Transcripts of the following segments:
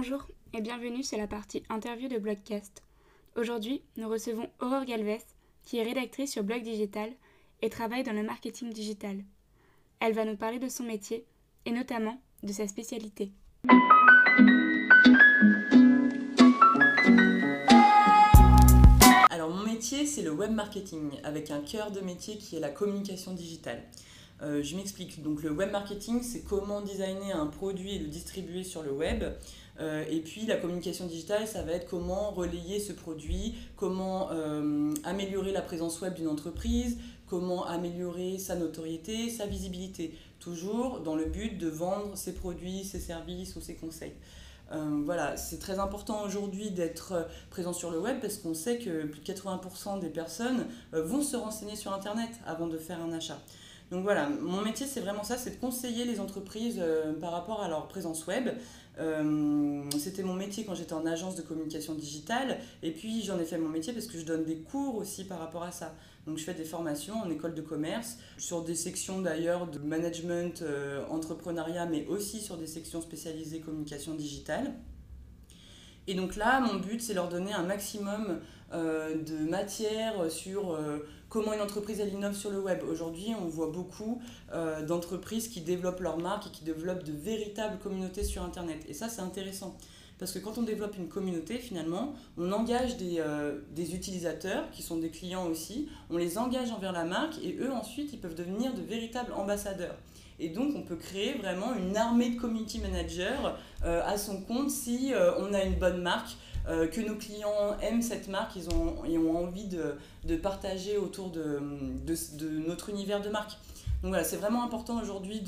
Bonjour et bienvenue sur la partie interview de Blogcast. Aujourd'hui, nous recevons Aurore Galvez, qui est rédactrice sur Blog Digital et travaille dans le marketing digital. Elle va nous parler de son métier et notamment de sa spécialité. Alors mon métier, c'est le web marketing avec un cœur de métier qui est la communication digitale. Euh, je m'explique. Donc le web marketing, c'est comment designer un produit et le distribuer sur le web. Euh, et puis la communication digitale, ça va être comment relayer ce produit, comment euh, améliorer la présence web d'une entreprise, comment améliorer sa notoriété, sa visibilité. Toujours dans le but de vendre ses produits, ses services ou ses conseils. voilà, c'est très important aujourd'hui d'être présent sur le web parce qu'on sait que plus de 80% des personnes vont se renseigner sur Internet avant de faire un achat. Donc voilà, mon métier c'est vraiment ça, c'est de conseiller les entreprises euh, par rapport à leur présence web. Euh, c'était mon métier quand j'étais en agence de communication digitale et puis j'en ai fait mon métier parce que je donne des cours aussi par rapport à ça. Donc je fais des formations en école de commerce, sur des sections d'ailleurs de management, euh, entrepreneuriat, mais aussi sur des sections spécialisées communication digitale. Et donc là, mon but, c'est leur donner un maximum de matière sur comment une entreprise elle innove sur le web. Aujourd'hui, on voit beaucoup euh, d'entreprises qui développent leur marque et qui développent de véritables communautés sur Internet. Et ça, c'est intéressant. Parce que quand on développe une communauté, finalement, on engage des, euh, des, utilisateurs, qui sont des clients aussi, on les engage envers la marque et eux, ensuite, ils peuvent devenir de véritables ambassadeurs. Et donc, on peut créer vraiment une armée de community managers euh, à son compte si on a une bonne marque, euh, que nos clients aiment cette marque, ils ont, ont envie de, partager autour de, de, de, notre univers de marque. Donc voilà, c'est vraiment important aujourd'hui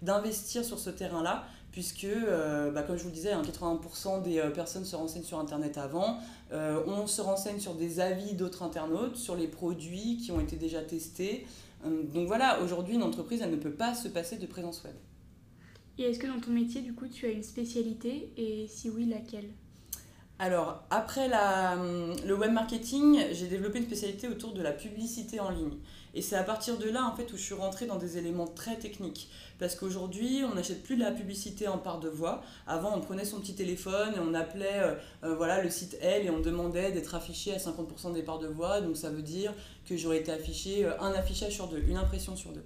d'investir sur ce terrain-là, puisque, euh, bah, comme je vous le disais, 80% hein, des euh, personnes se renseignent sur Internet avant. on se renseigne sur des avis d'autres internautes, sur les produits qui ont été déjà testés. donc voilà, aujourd'hui, une entreprise, elle ne peut pas se passer de présence web. Et est-ce que dans ton métier, du coup, tu as une spécialité? Et si oui, laquelle? Alors, après la, hum, le web marketing, j'ai développé une spécialité autour de la publicité en ligne. Et c'est à partir de là en fait où je suis rentrée dans des éléments très techniques. Parce qu'aujourd'hui, on n'achète plus de la publicité en part de voix. Avant, on prenait son petit téléphone et on appelait euh, euh, voilà, le site L et on demandait d'être affiché à 50% des parts de voix. Donc ça veut dire que j'aurais été affiché euh, un affichage sur deux, une impression sur deux.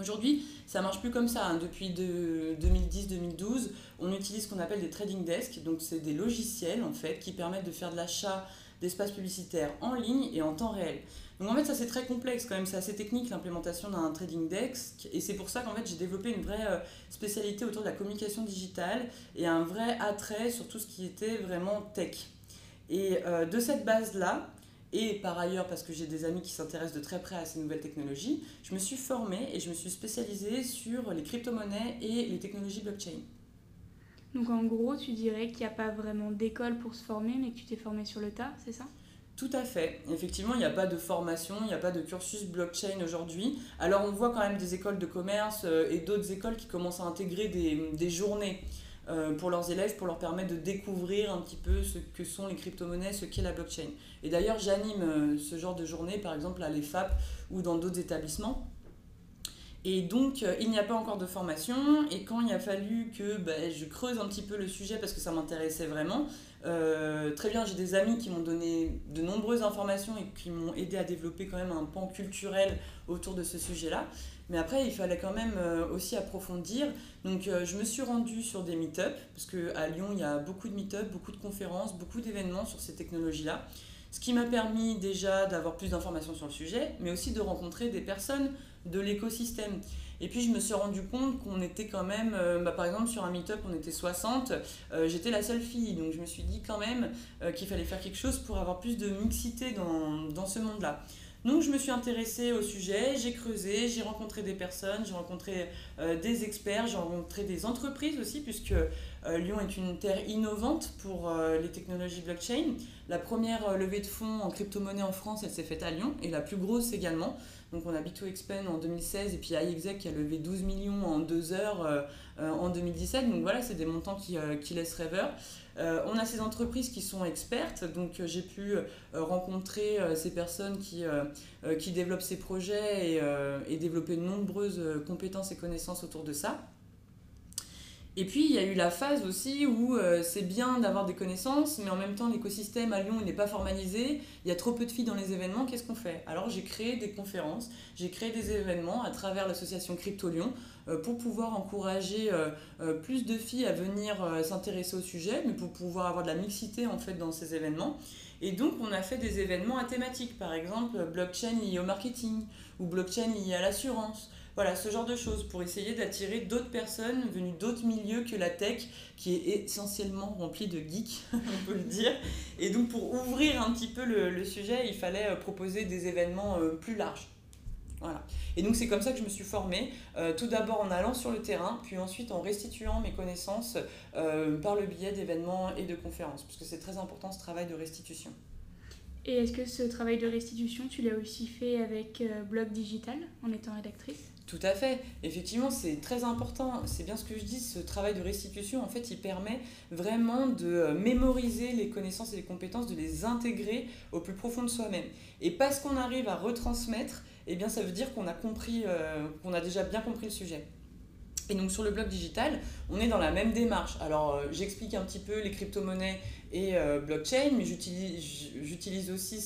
Aujourd'hui, ça marche plus comme ça. Hein. Depuis 2010-2012, on utilise ce qu'on appelle des trading desks. Donc, c'est des logiciels en fait qui permettent de faire de l'achat d'espaces publicitaires en ligne et en temps réel. Donc en fait, ça c'est très complexe quand même, c'est assez technique l'implémentation d'un trading desk et c'est pour ça qu'en fait j'ai développé une vraie euh, spécialité autour de la communication digitale et un vrai attrait sur tout ce qui était vraiment tech. Et euh, de cette base-là, et par ailleurs parce que j'ai des amis qui s'intéressent de très près à ces nouvelles technologies, je me suis formée et je me suis spécialisée sur les crypto-monnaies et les technologies blockchain. Donc en gros, tu dirais qu'il n'y a pas vraiment d'école pour se former, mais que tu t'es formé sur le tas, c'est ça? Tout à fait. Effectivement, il n'y a pas de formation, il n'y a pas de cursus blockchain aujourd'hui. Alors on voit quand même des écoles de commerce euh, et d'autres écoles qui commencent à intégrer des, des journées euh, pour leurs élèves pour leur permettre de découvrir un petit peu ce que sont les crypto-monnaies, ce qu'est la blockchain. Et d'ailleurs, j'anime euh, ce genre de journée, par exemple à l'EFAP ou dans d'autres établissements. Et donc, euh, il n'y a pas encore de formation. Et quand il a fallu que ben, je creuse un petit peu le sujet parce que ça m'intéressait vraiment, très bien, j'ai des amis qui m'ont donné de nombreuses informations et qui m'ont aidé à développer quand même un pan culturel autour de ce sujet-là. Mais après, il fallait quand même euh, aussi approfondir. Donc, euh, je me suis rendue sur des meet-up, parce qu'à Lyon, il y a beaucoup de meet-up, beaucoup de conférences, beaucoup d'événements sur ces technologies-là. Ce qui m'a permis déjà d'avoir plus d'informations sur le sujet, mais aussi de rencontrer des personnes de l'écosystème. Et puis je me suis rendu compte qu'on était quand même, euh, bah, par exemple sur un meet-up on était 60, j'étais la seule fille, donc je me suis dit quand même qu'il fallait faire quelque chose pour avoir plus de mixité dans, dans ce monde-là. Donc je me suis intéressée au sujet, j'ai creusé, j'ai rencontré des personnes, j'ai rencontré euh, des experts, j'ai rencontré des entreprises aussi, puisque Lyon est une terre innovante pour euh, les technologies blockchain. La première levée de fonds en crypto-monnaie en France, elle s'est faite à Lyon, et la plus grosse également. Donc on a B2Expen en 2016 et puis iExec qui a levé 12 millions en deux heures en 2017. Donc voilà, c'est des montants qui, qui laissent rêveur. Euh, on a ces entreprises qui sont expertes, donc euh, j'ai pu euh, rencontrer ces personnes qui, qui développent ces projets et, et développer de nombreuses compétences et connaissances autour de ça. Et puis il y a eu la phase aussi où euh, c'est bien d'avoir des connaissances, mais en même temps l'écosystème à Lyon n'est pas formalisé, il y a trop peu de filles dans les événements, qu'est-ce qu'on fait? Alors j'ai créé des conférences, j'ai créé des événements à travers l'association Crypto Lyon euh, pour pouvoir encourager euh, plus de filles à venir s'intéresser au sujet, mais pour pouvoir avoir de la mixité en fait dans ces événements. Et donc on a fait des événements à thématique, par exemple blockchain lié au marketing ou blockchain lié à l'assurance voilà, ce genre de choses pour essayer d'attirer d'autres personnes venues d'autres milieux que la tech, qui est essentiellement remplie de geeks, on peut le dire. Et donc pour ouvrir un petit peu le, sujet, il fallait euh, proposer des événements euh, plus larges. Voilà. Et donc c'est comme ça que je me suis formée, euh, tout d'abord en allant sur le terrain, puis ensuite en restituant mes connaissances par le biais d'événements et de conférences, parce que c'est très important ce travail de restitution. Et est-ce que ce travail de restitution, tu l'as aussi fait avec Blog Digital en étant rédactrice? Tout à fait. Effectivement, c'est très important. C'est bien ce que je dis. Ce travail de restitution, en fait, il permet vraiment de euh, mémoriser les connaissances et les compétences, de les intégrer au plus profond de soi-même. Et parce qu'on arrive à retransmettre, eh bien, ça veut dire qu'on a compris, euh, qu'on a déjà bien compris le sujet. Et donc sur le blog digital, on est dans la même démarche. Alors euh, j'explique un petit peu les crypto-monnaies et euh, blockchain, mais j'utilise aussi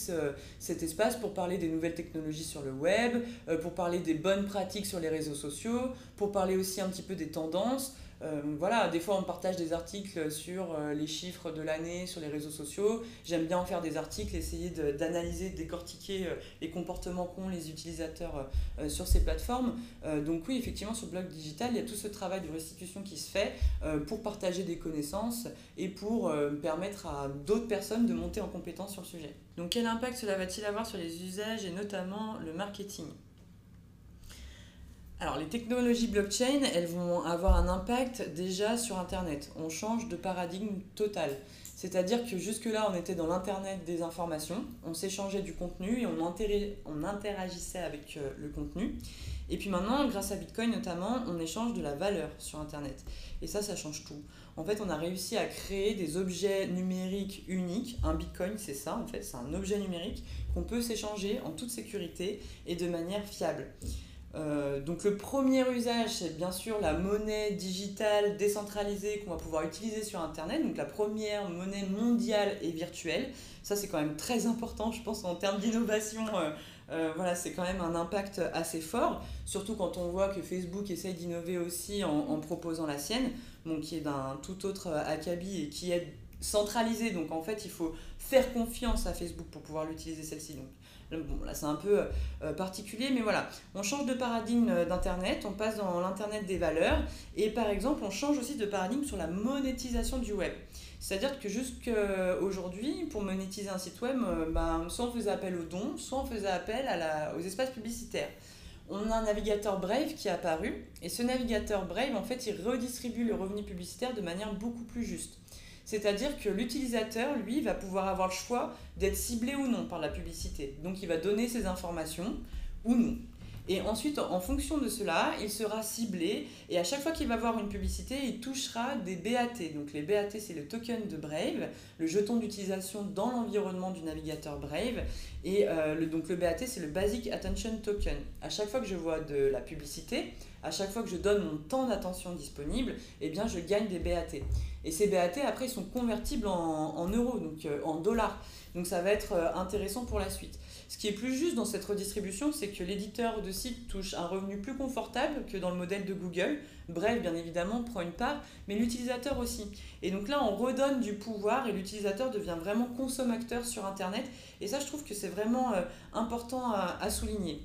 cet espace pour parler des nouvelles technologies sur le web, euh, pour parler des bonnes pratiques sur les réseaux sociaux, pour parler aussi un petit peu des tendances. Euh, voilà, des fois on partage des articles sur euh, les chiffres de l'année sur les réseaux sociaux. J'aime bien en faire des articles, essayer d'analyser, décortiquer euh, les comportements qu'ont les utilisateurs sur ces plateformes. donc oui, effectivement, sur le blog digital, il y a tout ce travail de restitution qui se fait pour partager des connaissances et pour permettre à d'autres personnes de monter en compétence sur le sujet. Donc quel impact cela va-t-il avoir sur les usages et notamment le marketing? Alors les technologies blockchain, elles vont avoir un impact déjà sur Internet. On change de paradigme total. C'est-à-dire que jusque-là, on était dans l'Internet des informations, on s'échangeait du contenu et on, interagissait avec euh, le contenu. Et puis maintenant, grâce à Bitcoin notamment, on échange de la valeur sur Internet. Et ça, ça change tout. En fait, on a réussi à créer des objets numériques uniques. Un Bitcoin, c'est ça, en fait, c'est un objet numérique qu'on peut s'échanger en toute sécurité et de manière fiable. Euh, donc le premier usage, c'est bien sûr la monnaie digitale décentralisée qu'on va pouvoir utiliser sur Internet. Donc la première monnaie mondiale et virtuelle. Ça, c'est quand même très important, je pense, en termes d'innovation. Euh, euh, voilà, c'est quand même un impact assez fort, surtout quand on voit que Facebook essaye d'innover aussi en, proposant la sienne, bon, qui est d'un tout autre acabit et qui est centralisée. Donc en fait, il faut faire confiance à Facebook pour pouvoir l'utiliser celle-ci. Bon, là c'est un peu euh, particulier, mais voilà, on change de paradigme euh, d'Internet, on passe dans l'Internet des valeurs, et par exemple, on change aussi de paradigme sur la monétisation du web. C'est-à-dire que jusqu'à aujourd'hui, pour monétiser un site web, euh, ben, soit on faisait appel aux dons, soit on faisait appel aux espaces publicitaires. On a un navigateur Brave qui est apparu, et ce navigateur Brave, en fait, il redistribue le revenu publicitaire de manière beaucoup plus juste. C'est-à-dire que l'utilisateur, lui, va pouvoir avoir le choix d'être ciblé ou non par la publicité. Donc il va donner ses informations ou non. Et ensuite, en fonction de cela, il sera ciblé et à chaque fois qu'il va voir une publicité, il touchera des BAT. Donc les BAT, c'est le token de Brave, le jeton d'utilisation dans l'environnement du navigateur Brave. Et euh, donc le BAT, c'est le Basic Attention Token. À chaque fois que je vois de la publicité, à chaque fois que je donne mon temps d'attention disponible, eh je gagne des BAT. Et ces BAT, après, ils sont convertibles en, euros, donc euh, en dollars. Donc ça va être euh, intéressant pour la suite. Ce qui est plus juste dans cette redistribution, c'est que l'éditeur de site touche un revenu plus confortable que dans le modèle de Google. Bref, bien évidemment, prend une part, mais l'utilisateur aussi. Et donc là, on redonne du pouvoir et l'utilisateur devient vraiment consommateur sur Internet. Et ça, je trouve que c'est vraiment euh, important à, souligner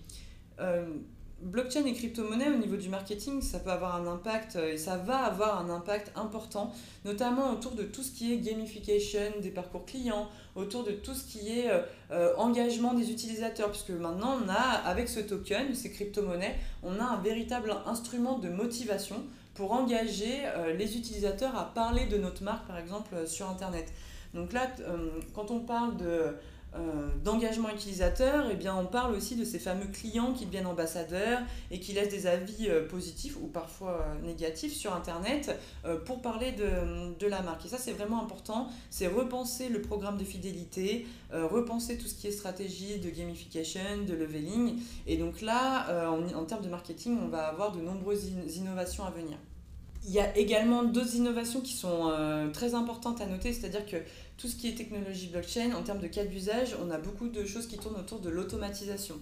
blockchain et crypto-monnaie au niveau du marketing, ça peut avoir un impact euh, et ça va avoir un impact important, notamment autour de tout ce qui est gamification des parcours clients, autour de tout ce qui est euh, euh, engagement des utilisateurs, puisque maintenant on a, avec ce token, ces crypto-monnaies, on a un véritable instrument de motivation pour engager les utilisateurs à parler de notre marque, par exemple, sur Internet. Donc là, quand on parle de euh, d'engagement utilisateur, eh bien, on parle aussi de ces fameux clients qui deviennent ambassadeurs et qui laissent des avis euh, positifs ou parfois euh, négatifs sur Internet pour parler de, de, la marque. Et ça, c'est vraiment important. C'est repenser le programme de fidélité, repenser tout ce qui est stratégie de gamification, de leveling. Et donc là, en, en termes de marketing, on va avoir de nombreuses innovations à venir. Il y a également d'autres innovations qui sont euh, très importantes à noter, c'est-à-dire que tout ce qui est technologie blockchain, en termes de cas d'usage, on a beaucoup de choses qui tournent autour de l'automatisation.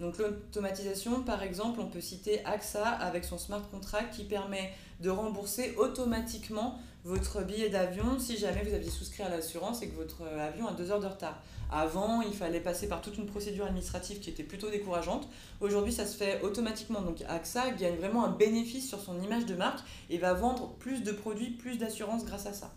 Donc l'automatisation, par exemple, on peut citer AXA avec son smart contract qui permet de rembourser automatiquement votre billet d'avion si jamais vous aviez souscrit à l'assurance et que votre avion a deux heures de retard. Avant, il fallait passer par toute une procédure administrative qui était plutôt décourageante. Aujourd'hui, ça se fait automatiquement. Donc AXA gagne vraiment un bénéfice sur son image de marque et va vendre plus de produits, plus d'assurance grâce à ça.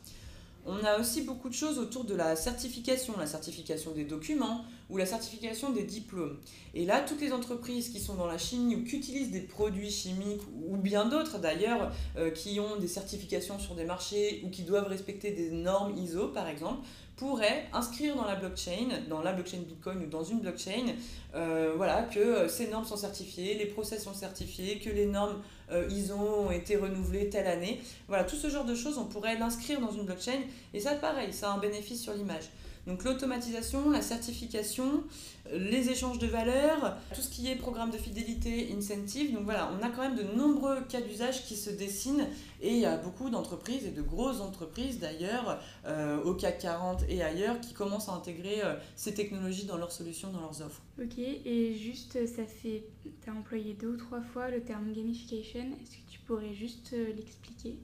On a aussi beaucoup de choses autour de la certification, la certification des documents ou la certification des diplômes. Et là, toutes les entreprises qui sont dans la chimie ou qui utilisent des produits chimiques ou bien d'autres d'ailleurs, euh, qui ont des certifications sur des marchés ou qui doivent respecter des normes ISO par exemple, pourraient inscrire dans la blockchain, dans la blockchain Bitcoin ou dans une blockchain, euh, voilà, que euh, ces normes sont certifiées, les process sont certifiés, que les normes ISO ont été renouvelées telle année. Voilà, tout ce genre de choses, on pourrait l'inscrire dans une blockchain et ça, pareil, ça a un bénéfice sur l'image. Donc l'automatisation, la certification, les échanges de valeurs, tout ce qui est programme de fidélité, incentive. Donc voilà, on a quand même de nombreux cas d'usage qui se dessinent et il y a beaucoup d'entreprises et de grosses entreprises d'ailleurs euh, au CAC 40 et ailleurs qui commencent à intégrer euh, ces technologies dans leurs solutions, dans leurs offres. Ok, et juste ça fait, tu as employé deux ou trois fois le terme gamification. Est-ce que tu pourrais juste euh, l'expliquer?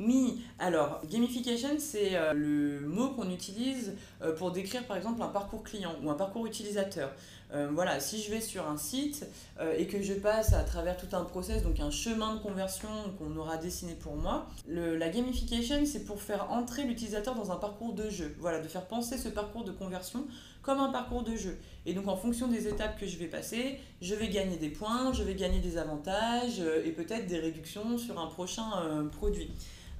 Oui, alors gamification, c'est euh, le mot qu'on utilise euh, pour décrire par exemple un parcours client ou un parcours utilisateur. Euh, voilà, si je vais sur un site et que je passe à travers tout un process, donc un chemin de conversion qu'on aura dessiné pour moi, la gamification, c'est pour faire entrer l'utilisateur dans un parcours de jeu. Voilà, de faire penser ce parcours de conversion comme un parcours de jeu. Et donc en fonction des étapes que je vais passer, je vais gagner des points, je vais gagner des avantages et peut-être des réductions sur un prochain produit.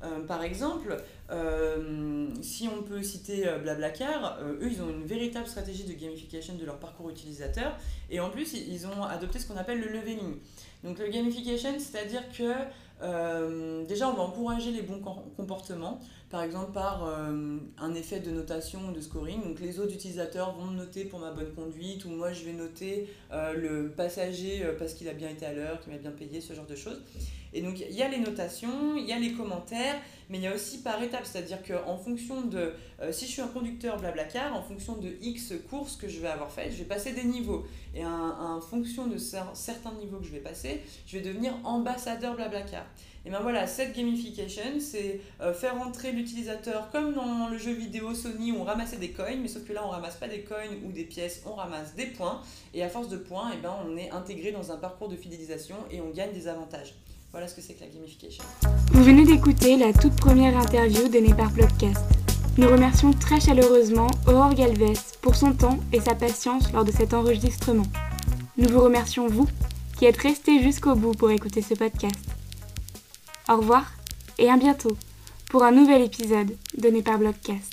Euh, par exemple, euh, si on peut citer euh, Blablacar, eux, ils ont une véritable stratégie de gamification de leur parcours utilisateur. Et en plus, ils ont adopté ce qu'on appelle le leveling. Donc le gamification, c'est-à-dire que déjà, on va encourager les bons comportements, par exemple par un effet de notation ou de scoring. Donc les autres utilisateurs vont me noter pour ma bonne conduite, ou moi je vais noter le passager parce qu'il a bien été à l'heure, qu'il m'a bien payé, ce genre de choses. Et donc, il y a les notations, il y a les commentaires, mais il y a aussi par étapes, c'est-à-dire qu'en fonction de, euh, si je suis un conducteur Blablacar, en fonction de X courses que je vais avoir faites, je vais passer des niveaux. Et en fonction de certains niveaux que je vais passer, je vais devenir ambassadeur Blablacar. Et ben voilà, cette gamification, c'est euh, faire entrer l'utilisateur comme dans le jeu vidéo Sony on ramassait des coins, mais sauf que là on ramasse pas des coins ou des pièces, on ramasse des points. Et à force de points, et ben, on est intégré dans un parcours de fidélisation et on gagne des avantages. Voilà ce que c'est que la gamification. Vous venez d'écouter la toute première interview donnée par Blogcast. Nous remercions très chaleureusement Aurore Galvez pour son temps et sa patience lors de cet enregistrement. Nous vous remercions vous qui êtes restés jusqu'au bout pour écouter ce podcast. Au revoir et à bientôt pour un nouvel épisode donné par Blogcast.